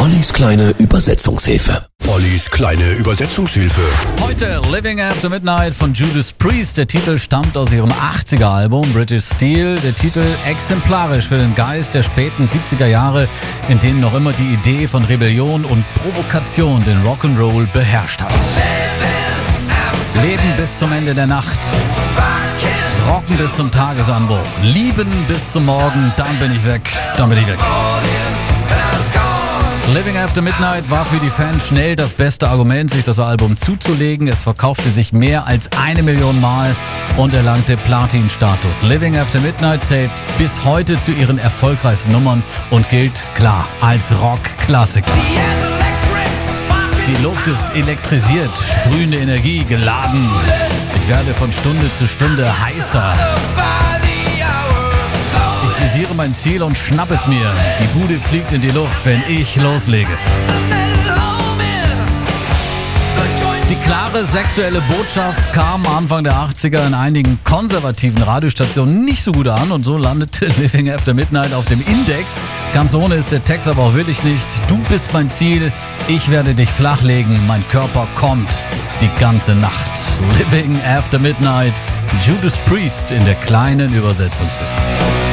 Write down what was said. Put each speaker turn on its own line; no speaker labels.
Ollis kleine Übersetzungshilfe.
Ollis kleine Übersetzungshilfe.
Heute Living After Midnight von Judas Priest. Der Titel stammt aus ihrem 80er-Album British Steel. Der Titel exemplarisch für den Geist der späten 70er Jahre, in denen noch immer die Idee von Rebellion und Provokation den Rock'n'Roll beherrscht hat. Leben bis zum Ende der Nacht. Rocken bis zum Tagesanbruch. Lieben bis zum Morgen. Dann bin ich weg. Dann bin ich weg. Living After Midnight war für die Fans schnell das beste Argument, sich das Album zuzulegen. Es verkaufte sich mehr als eine Million Mal und erlangte Platin-Status. Living After Midnight zählt bis heute zu ihren erfolgreichsten Nummern und gilt klar als Rock-Klassiker. Die Luft ist elektrisiert, sprühende Energie geladen. Ich werde von Stunde zu Stunde heißer. Ich visiere mein Ziel und schnapp es mir. Die Bude fliegt in die Luft, wenn ich loslege. Die klare sexuelle Botschaft kam Anfang der 80er in einigen konservativen Radiostationen nicht so gut an und so landete Living After Midnight auf dem Index. Ganz ohne ist der Text aber auch wirklich nicht. Du bist mein Ziel, ich werde dich flachlegen, mein Körper kommt die ganze Nacht. Living After Midnight, Judas Priest in der kleinen Übersetzungshilfe.